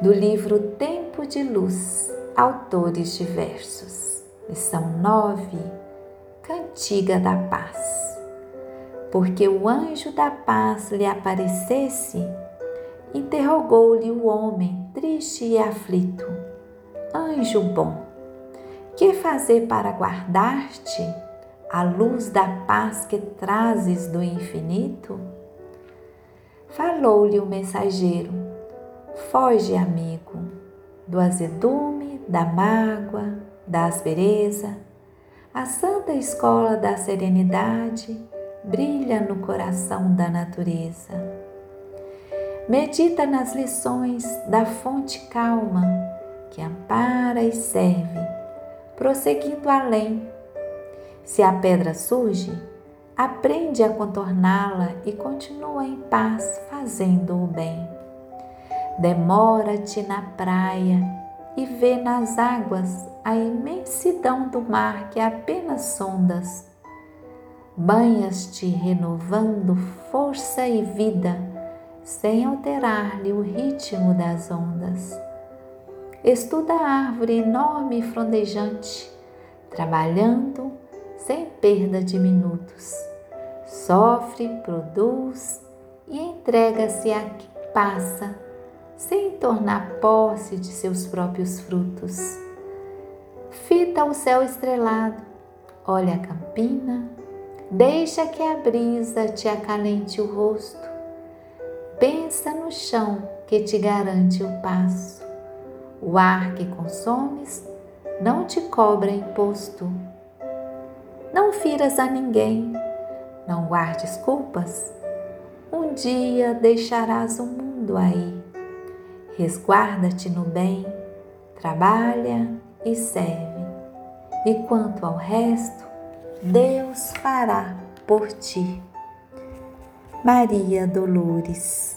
do livro Tempo de Luz, autores diversos. Lição 9: Cantiga da Paz. Porque o anjo da paz lhe aparecesse, interrogou-lhe o homem, triste e aflito: Anjo bom, que fazer para guardar-te a luz da paz que trazes do infinito? Falou-lhe o mensageiro Foge, amigo, do azedume, da mágoa, da aspereza. A santa escola da serenidade brilha no coração da natureza. Medita nas lições da fonte calma que ampara e serve, prosseguindo além. Se a pedra surge, aprende a contorná-la e continua em paz fazendo o bem. Demora-te na praia e vê nas águas a imensidão do mar que apenas sondas. Banhas-te renovando força e vida, sem alterar-lhe o ritmo das ondas. Estuda a árvore enorme e frondejante, trabalhando sem perda de minutos. Sofre, produz e entrega-se a que passa sem tornar posse de seus próprios frutos. Fita o céu estrelado, olha a campina, deixa que a brisa te acalente o rosto. Pensa no chão que te garante o passo. O ar que consomes não te cobra imposto. Não firas a ninguém, não guardes culpas. Um dia deixarás o mundo aí resguarda-te no bem, trabalha e serve. E quanto ao resto, Deus fará por ti. Maria Dolores